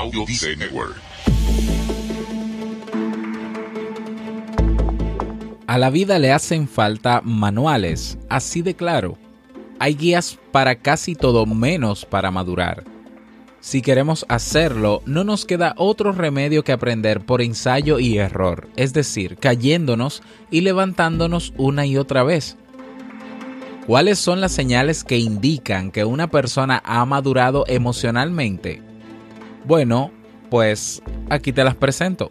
Audio. A la vida le hacen falta manuales, así de claro. Hay guías para casi todo menos para madurar. Si queremos hacerlo, no nos queda otro remedio que aprender por ensayo y error, es decir, cayéndonos y levantándonos una y otra vez. ¿Cuáles son las señales que indican que una persona ha madurado emocionalmente? Bueno, pues aquí te las presento.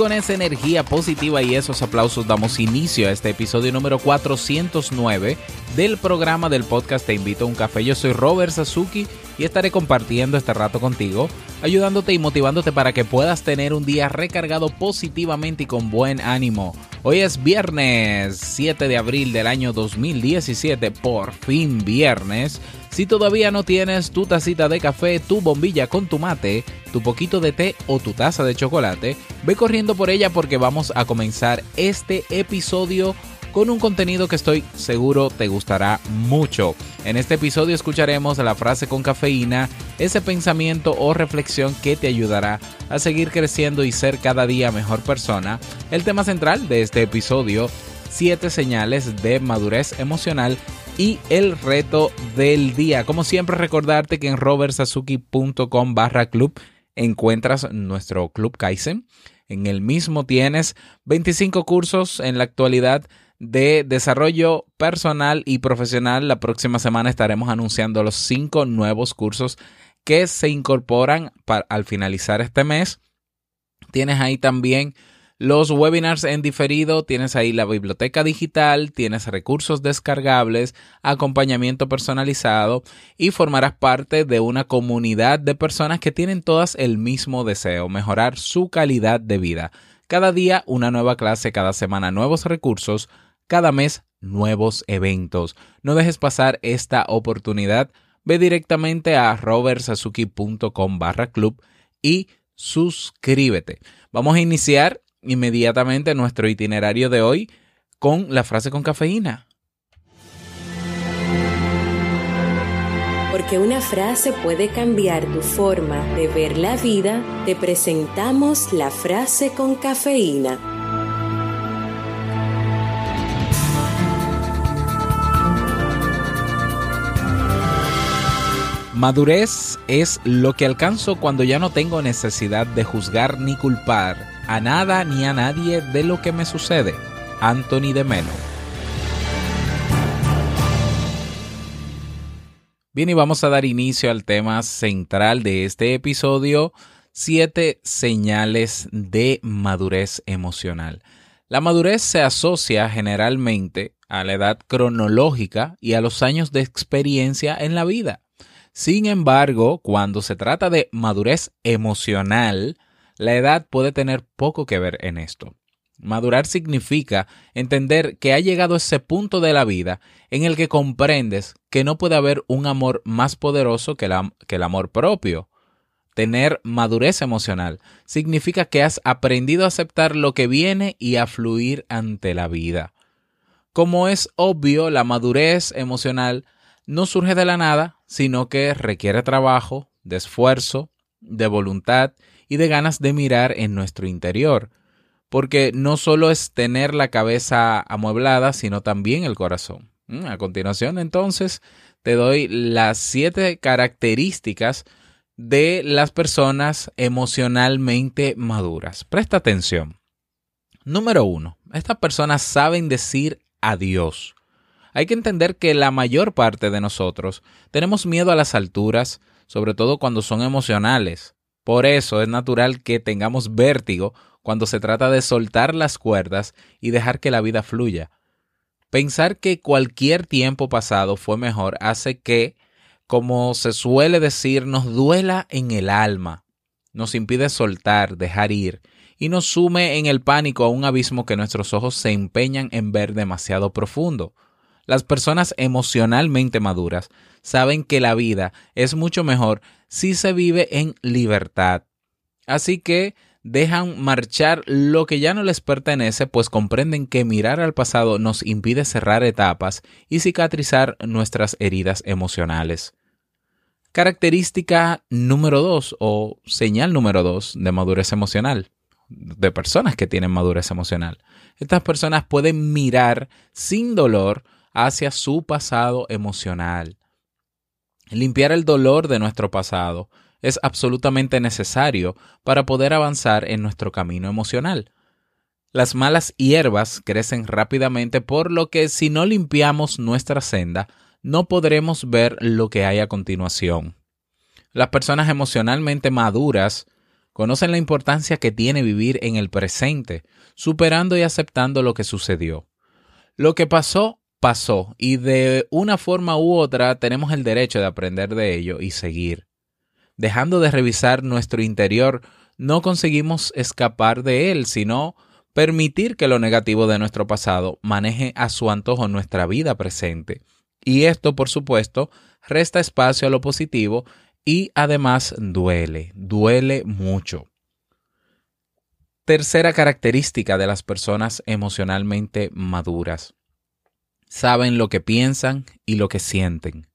Con esa energía positiva y esos aplausos damos inicio a este episodio número 409 del programa del podcast Te invito a un café. Yo soy Robert Sasuki y estaré compartiendo este rato contigo, ayudándote y motivándote para que puedas tener un día recargado positivamente y con buen ánimo. Hoy es viernes 7 de abril del año 2017, por fin viernes. Si todavía no tienes tu tacita de café, tu bombilla con tu mate, tu poquito de té o tu taza de chocolate, ve corriendo por ella porque vamos a comenzar este episodio con un contenido que estoy seguro te gustará mucho. En este episodio escucharemos la frase con cafeína, ese pensamiento o reflexión que te ayudará a seguir creciendo y ser cada día mejor persona. El tema central de este episodio, 7 señales de madurez emocional y el reto del día. Como siempre recordarte que en robertsazuki.com barra club encuentras nuestro club Kaizen. En el mismo tienes 25 cursos en la actualidad de desarrollo personal y profesional. La próxima semana estaremos anunciando los 5 nuevos cursos que se incorporan para, al finalizar este mes. Tienes ahí también los webinars en diferido, tienes ahí la biblioteca digital, tienes recursos descargables, acompañamiento personalizado y formarás parte de una comunidad de personas que tienen todas el mismo deseo, mejorar su calidad de vida. Cada día una nueva clase, cada semana nuevos recursos, cada mes nuevos eventos. No dejes pasar esta oportunidad. Ve directamente a robertsazuki.com barra club y suscríbete. Vamos a iniciar inmediatamente nuestro itinerario de hoy con la frase con cafeína. Porque una frase puede cambiar tu forma de ver la vida, te presentamos la frase con cafeína. Madurez es lo que alcanzo cuando ya no tengo necesidad de juzgar ni culpar a nada ni a nadie de lo que me sucede. Anthony de Melo. Bien, y vamos a dar inicio al tema central de este episodio, siete señales de madurez emocional. La madurez se asocia generalmente a la edad cronológica y a los años de experiencia en la vida. Sin embargo, cuando se trata de madurez emocional, la edad puede tener poco que ver en esto. Madurar significa entender que ha llegado ese punto de la vida en el que comprendes que no puede haber un amor más poderoso que, que, el amor propio. Tener madurez emocional significa que has aprendido a aceptar lo que viene y a fluir ante la vida. Como es obvio, la madurez emocional no surge de la nada, sino que requiere trabajo, de esfuerzo, de voluntad y de ganas de mirar en nuestro interior, porque no solo es tener la cabeza amueblada, sino también el corazón. Mm, a continuación, entonces, te doy las siete características de las personas emocionalmente maduras. Presta atención. Número uno, estas personas saben decir a Dios. Hay que entender que la mayor parte de nosotros tenemos miedo a las alturas, sobre todo cuando son emocionales. Por eso es natural que tengamos vértigo cuando se trata de soltar las cuerdas y dejar que la vida fluya. Pensar que cualquier tiempo pasado fue mejor hace que, como se suele decir, nos duela en el alma, nos impide soltar, dejar ir, y nos sume en el pánico a un abismo que nuestros ojos se empeñan en ver demasiado profundo. Las personas emocionalmente maduras saben que la vida es mucho mejor si se vive en libertad. Así que dejan marchar lo que ya no les pertenece, pues comprenden que mirar al pasado nos impide cerrar etapas y cicatrizar nuestras heridas emocionales. Característica número dos o señal número dos de madurez emocional, de personas que tienen madurez emocional. Estas personas pueden mirar sin dolor hacia su pasado emocional. Limpiar el dolor de nuestro pasado es absolutamente necesario para poder avanzar en nuestro camino emocional. Las malas hierbas crecen rápidamente por lo que si no limpiamos nuestra senda, no podremos ver lo que hay a continuación. Las personas emocionalmente maduras conocen la importancia que tiene vivir en el presente, superando y aceptando lo que sucedió. Lo que pasó, pasó, y de una forma u otra tenemos el derecho de aprender de ello y seguir dejando de revisar nuestro interior, no conseguimos escapar de él, sino permitir que lo negativo de nuestro pasado maneje a su antojo nuestra vida presente. Y esto, por supuesto, resta espacio a lo positivo y además duele, duele mucho. Tercera característica de las personas emocionalmente maduras. Saben lo que piensan y lo que sienten.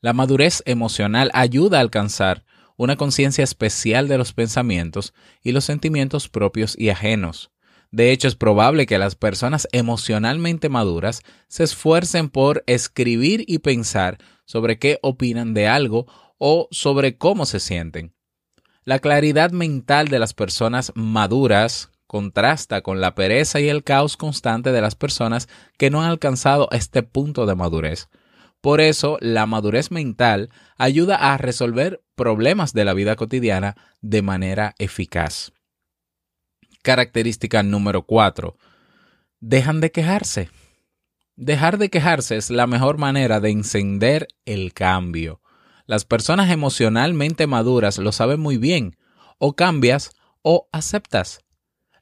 La madurez emocional ayuda a alcanzar una conciencia especial de los pensamientos y los sentimientos propios y ajenos. De hecho, es probable que las personas emocionalmente maduras se esfuercen por escribir y pensar sobre qué opinan de algo o sobre cómo se sienten. La claridad mental de las personas maduras contrasta con la pereza y el caos constante de las personas que no han alcanzado este punto de madurez. Por eso, la madurez mental ayuda a resolver problemas de la vida cotidiana de manera eficaz. Característica número 4. Dejan de quejarse. Dejar de quejarse es la mejor manera de encender el cambio. Las personas emocionalmente maduras lo saben muy bien. O cambias o aceptas.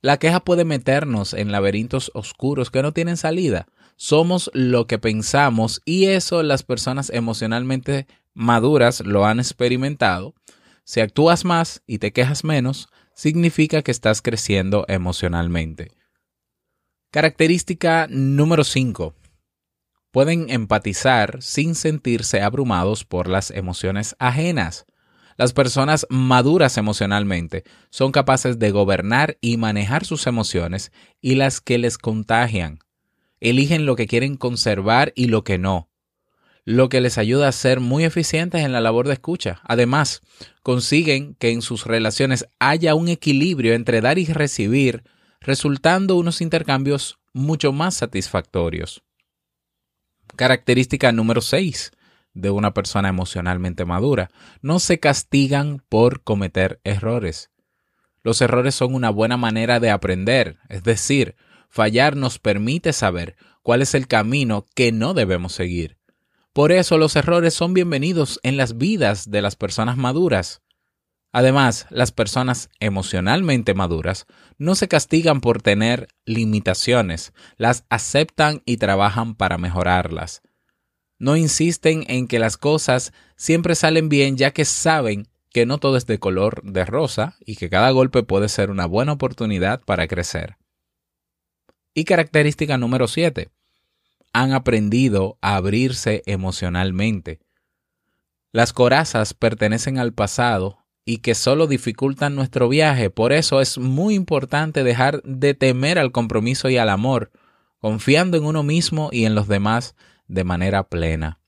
La queja puede meternos en laberintos oscuros que no tienen salida somos lo que pensamos y eso las personas emocionalmente maduras lo han experimentado. Si actúas más y te quejas menos, significa que estás creciendo emocionalmente. Característica número 5. Pueden empatizar sin sentirse abrumados por las emociones ajenas. Las personas maduras emocionalmente son capaces de gobernar y manejar sus emociones y las que les contagian eligen lo que quieren conservar y lo que no, lo que les ayuda a ser muy eficientes en la labor de escucha. Además, consiguen que en sus relaciones haya un equilibrio entre dar y recibir, resultando unos intercambios mucho más satisfactorios. Característica número 6 de una persona emocionalmente madura. No se castigan por cometer errores. Los errores son una buena manera de aprender, es decir, Fallar nos permite saber cuál es el camino que no debemos seguir. Por eso los errores son bienvenidos en las vidas de las personas maduras. Además, las personas emocionalmente maduras no se castigan por tener limitaciones, las aceptan y trabajan para mejorarlas. No insisten en que las cosas siempre salen bien ya que saben que no todo es de color de rosa y que cada golpe puede ser una buena oportunidad para crecer. Y característica número 7. Han aprendido a abrirse emocionalmente. Las corazas pertenecen al pasado y que solo dificultan nuestro viaje. Por eso es muy importante dejar de temer al compromiso y al amor, confiando en uno mismo y en los demás de manera plena.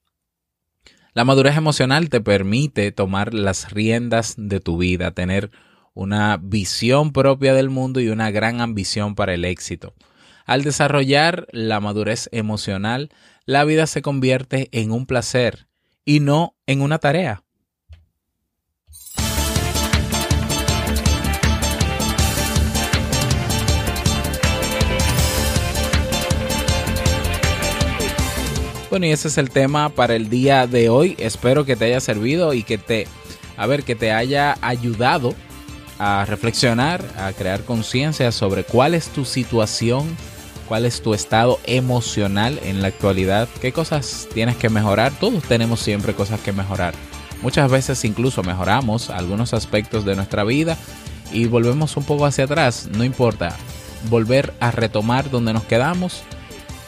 La madurez emocional te permite tomar las riendas de tu vida, tener una visión propia del mundo y una gran ambición para el éxito. Al desarrollar la madurez emocional, la vida se convierte en un placer y no en una tarea. Bueno, y ese es el tema para el día de hoy. Espero que te haya servido y que te, a ver, que te haya ayudado a reflexionar, a crear conciencia sobre cuál es tu situación, cuál es tu estado emocional en la actualidad, qué cosas tienes que mejorar. Todos tenemos siempre cosas que mejorar. Muchas veces incluso mejoramos algunos aspectos de nuestra vida y volvemos un poco hacia atrás. No importa, volver a retomar donde nos quedamos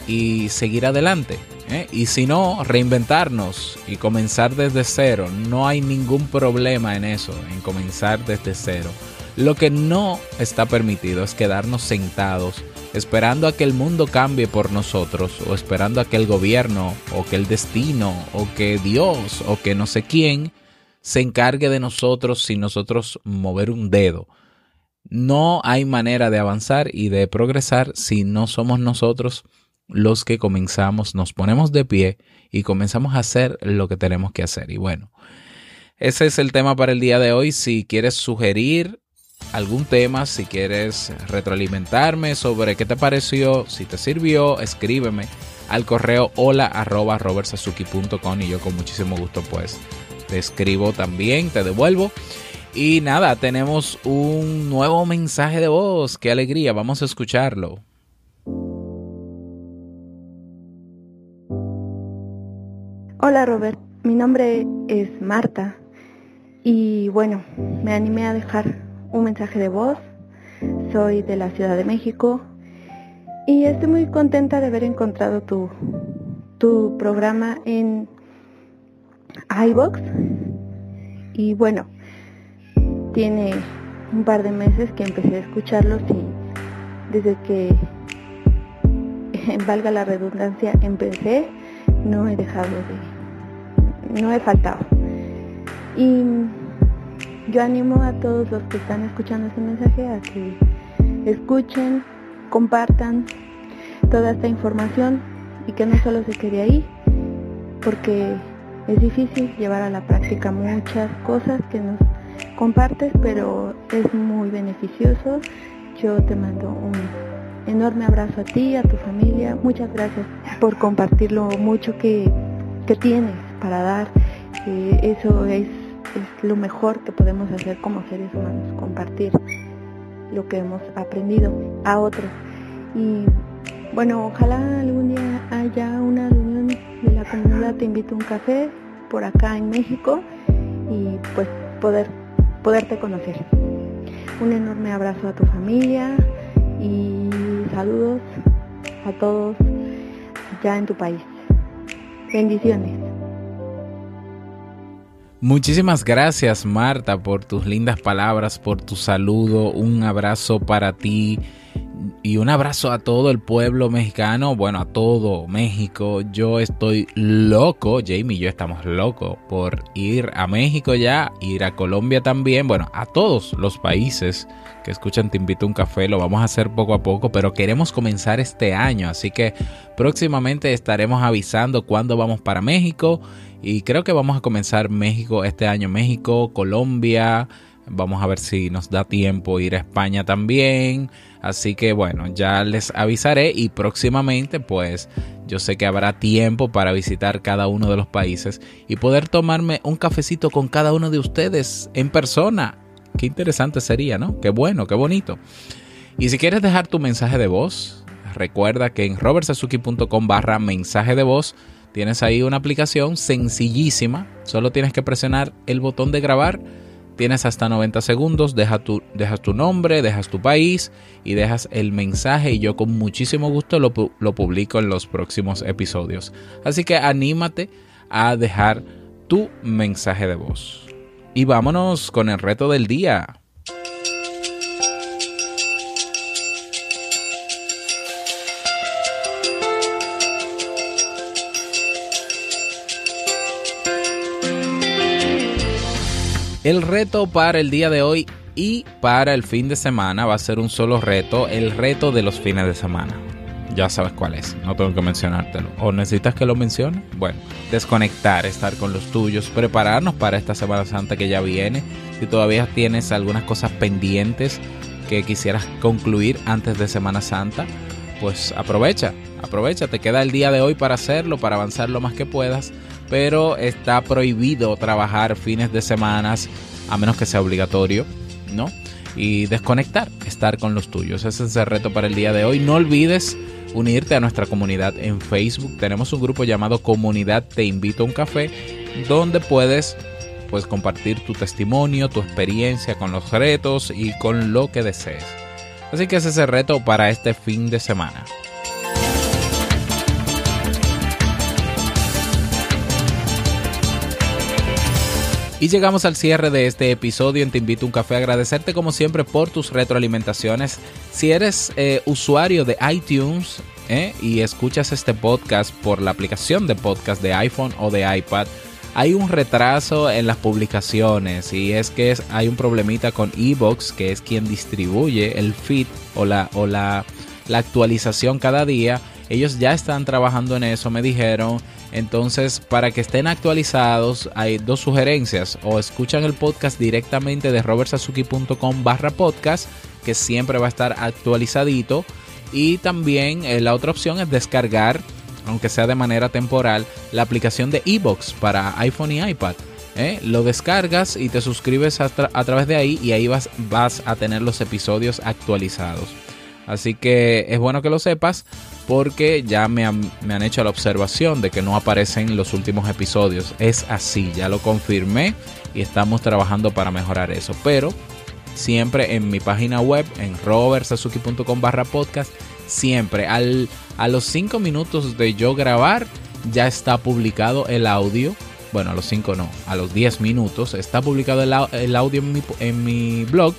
y seguir adelante. ¿Eh? Y si no, reinventarnos y comenzar desde cero. No hay ningún problema en eso, en comenzar desde cero. Lo que no está permitido es quedarnos sentados esperando a que el mundo cambie por nosotros o esperando a que el gobierno o que el destino o que Dios o que no sé quién se encargue de nosotros sin nosotros mover un dedo. No hay manera de avanzar y de progresar si no somos nosotros los que comenzamos, nos ponemos de pie y comenzamos a hacer lo que tenemos que hacer. Y bueno, ese es el tema para el día de hoy. Si quieres sugerir algún tema, si quieres retroalimentarme sobre qué te pareció, si te sirvió, escríbeme al correo hola y yo con muchísimo gusto pues te escribo también, te devuelvo. Y nada, tenemos un nuevo mensaje de voz, qué alegría, vamos a escucharlo. Hola Robert, mi nombre es Marta y bueno, me animé a dejar un mensaje de voz. Soy de la Ciudad de México y estoy muy contenta de haber encontrado tu, tu programa en iBox. Y bueno, tiene un par de meses que empecé a escucharlos y desde que, valga la redundancia, empecé, no he dejado de no he faltado. Y yo animo a todos los que están escuchando este mensaje a que escuchen, compartan toda esta información y que no solo se quede ahí, porque es difícil llevar a la práctica muchas cosas que nos compartes, pero es muy beneficioso. Yo te mando un enorme abrazo a ti, a tu familia. Muchas gracias por compartir lo mucho que, que tienes para dar. Eh, eso es, lo mejor que podemos hacer como seres humanos, compartir lo que hemos aprendido a otros. Y bueno, ojalá algún día haya una reunión de la comunidad Te invito a un café por acá en México y pues poder poderte conocer. Un enorme abrazo a tu familia y saludos a todos ya en tu país. Bendiciones. Muchísimas gracias Marta por tus lindas palabras, por tu saludo, un abrazo para ti y un abrazo a todo el pueblo mexicano, bueno, a todo México. Yo estoy loco, Jamie y yo estamos locos por ir a México ya, ir a Colombia también, bueno, a todos los países que escuchan Te invito a un café, lo vamos a hacer poco a poco, pero queremos comenzar este año, así que próximamente estaremos avisando cuándo vamos para México y creo que vamos a comenzar México este año, México, Colombia. Vamos a ver si nos da tiempo ir a España también. Así que bueno, ya les avisaré y próximamente pues yo sé que habrá tiempo para visitar cada uno de los países y poder tomarme un cafecito con cada uno de ustedes en persona. Qué interesante sería, ¿no? Qué bueno, qué bonito. Y si quieres dejar tu mensaje de voz, recuerda que en robertsazuki.com barra mensaje de voz Tienes ahí una aplicación sencillísima, solo tienes que presionar el botón de grabar, tienes hasta 90 segundos, dejas tu, dejas tu nombre, dejas tu país y dejas el mensaje y yo con muchísimo gusto lo, lo publico en los próximos episodios. Así que anímate a dejar tu mensaje de voz. Y vámonos con el reto del día. El reto para el día de hoy y para el fin de semana va a ser un solo reto, el reto de los fines de semana. ya sabes cuál es, no tengo que mencionártelo. ¿O necesitas que lo mencione? Bueno, desconectar, estar con los tuyos, prepararnos para esta Semana Santa que ya viene. Si todavía tienes algunas cosas pendientes que quisieras concluir antes de Semana Santa, pues aprovecha, aprovecha, te queda el día de hoy para hacerlo, para avanzar lo más que puedas, pero está prohibido trabajar fines de semanas a menos que sea obligatorio, ¿no? Y desconectar, estar con los tuyos. Ese es el reto para el día de hoy. No olvides unirte a nuestra comunidad en Facebook. Tenemos un grupo llamado Comunidad Te Invito a un Café, donde puedes pues compartir tu testimonio, tu experiencia con los retos y con lo que desees. Así que ese es el reto para este fin de semana. Y llegamos al cierre de este episodio en Te Invito a un Café. Agradecerte como siempre por tus retroalimentaciones. Si eres eh, usuario de iTunes eh, y escuchas este podcast por la aplicación de podcast de iPhone o de iPad, hay un retraso en las publicaciones y es que hay un problemita con Evox, que es quien distribuye el feed o la, o la, la actualización cada día. Ellos ya están trabajando en eso, me dijeron. Entonces, para que estén actualizados, hay dos sugerencias. O escuchan el podcast directamente de robertsazuki.com barra podcast, que siempre va a estar actualizadito. Y también eh, la otra opción es descargar, aunque sea de manera temporal, la aplicación de Ebox para iPhone y iPad. ¿eh? Lo descargas y te suscribes a, través de ahí y ahí vas a tener los episodios actualizados. Así que es bueno que lo sepas porque ya me han, me han, hecho la observación de que no aparecen los últimos episodios. Es así, ya lo confirmé y estamos trabajando para mejorar eso. Pero siempre en mi página web, en robertsazuki.com barra podcast, siempre al, a los 5 minutos de yo grabar ya está publicado el audio. Bueno, a los 5 no, a los 10 minutos está publicado el, audio en mi blog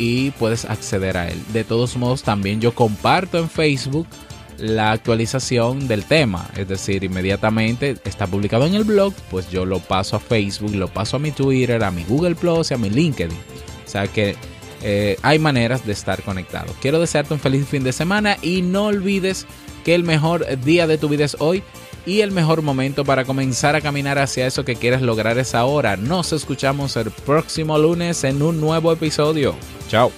y puedes acceder a él. De todos modos, también yo comparto en Facebook la actualización del tema, es decir, inmediatamente está publicado en el blog, pues yo lo paso a Facebook, lo paso a mi Twitter, a mi Google Plus y a mi LinkedIn. O sea que eh, hay maneras de estar conectado. Quiero desearte un feliz fin de semana y no olvides que el mejor día de tu vida es hoy y el mejor momento para comenzar a caminar hacia eso que quieres lograr es ahora. Nos escuchamos el próximo lunes en un nuevo episodio. Chao.